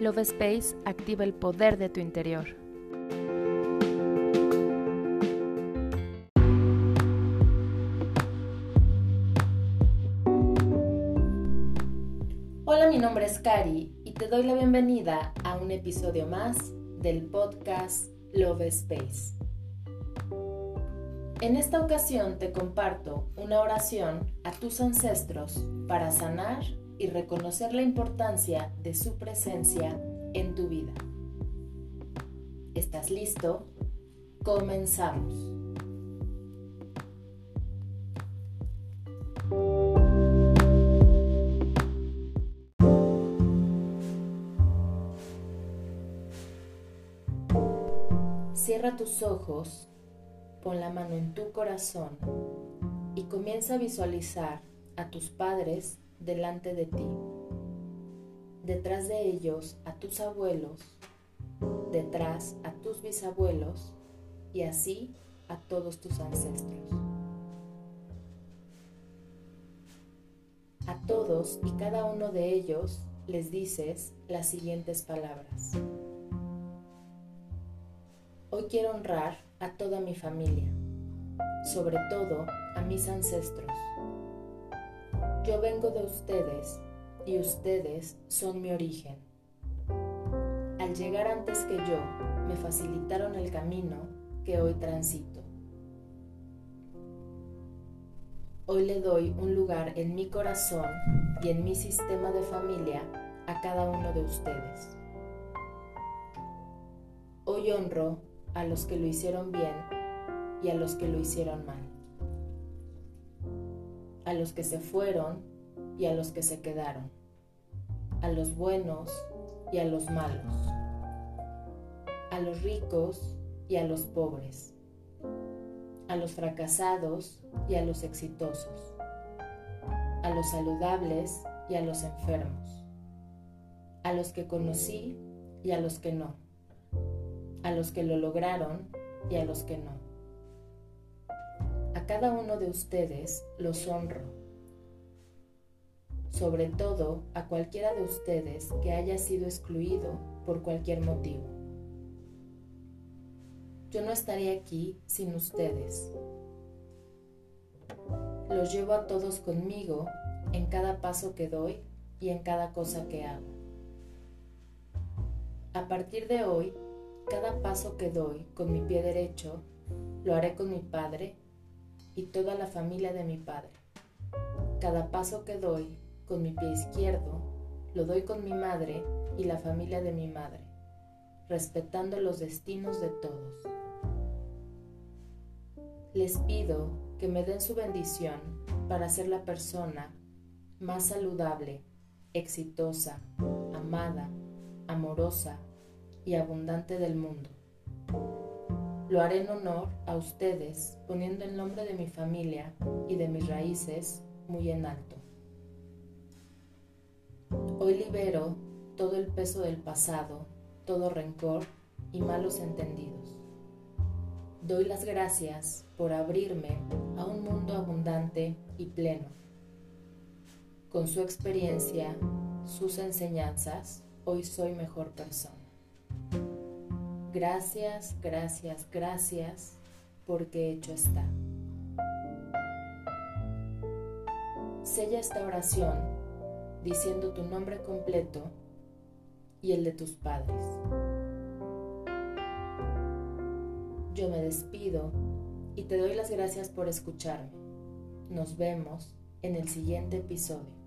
Love Space activa el poder de tu interior. Hola, mi nombre es Cari y te doy la bienvenida a un episodio más del podcast Love Space. En esta ocasión te comparto una oración a tus ancestros para sanar y reconocer la importancia de su presencia en tu vida. ¿Estás listo? Comenzamos. Cierra tus ojos, pon la mano en tu corazón y comienza a visualizar a tus padres delante de ti. Detrás de ellos a tus abuelos, detrás a tus bisabuelos y así a todos tus ancestros. A todos y cada uno de ellos les dices las siguientes palabras. Hoy quiero honrar a toda mi familia, sobre todo a mis ancestros yo vengo de ustedes y ustedes son mi origen. Al llegar antes que yo, me facilitaron el camino que hoy transito. Hoy le doy un lugar en mi corazón y en mi sistema de familia a cada uno de ustedes. Hoy honro a los que lo hicieron bien y a los que lo hicieron mal a los que se fueron y a los que se quedaron, a los buenos y a los malos, a los ricos y a los pobres, a los fracasados y a los exitosos, a los saludables y a los enfermos, a los que conocí y a los que no, a los que lo lograron y a los que no cada uno de ustedes los honro, sobre todo a cualquiera de ustedes que haya sido excluido por cualquier motivo. Yo no estaría aquí sin ustedes. Los llevo a todos conmigo en cada paso que doy y en cada cosa que hago. A partir de hoy, cada paso que doy con mi pie derecho, lo haré con mi Padre y toda la familia de mi padre. Cada paso que doy con mi pie izquierdo, lo doy con mi madre y la familia de mi madre, respetando los destinos de todos. Les pido que me den su bendición para ser la persona más saludable, exitosa, amada, amorosa y abundante del mundo. Lo haré en honor a ustedes, poniendo el nombre de mi familia y de mis raíces muy en alto. Hoy libero todo el peso del pasado, todo rencor y malos entendidos. Doy las gracias por abrirme a un mundo abundante y pleno. Con su experiencia, sus enseñanzas, hoy soy mejor persona. Gracias, gracias, gracias, porque hecho está. Sella esta oración diciendo tu nombre completo y el de tus padres. Yo me despido y te doy las gracias por escucharme. Nos vemos en el siguiente episodio.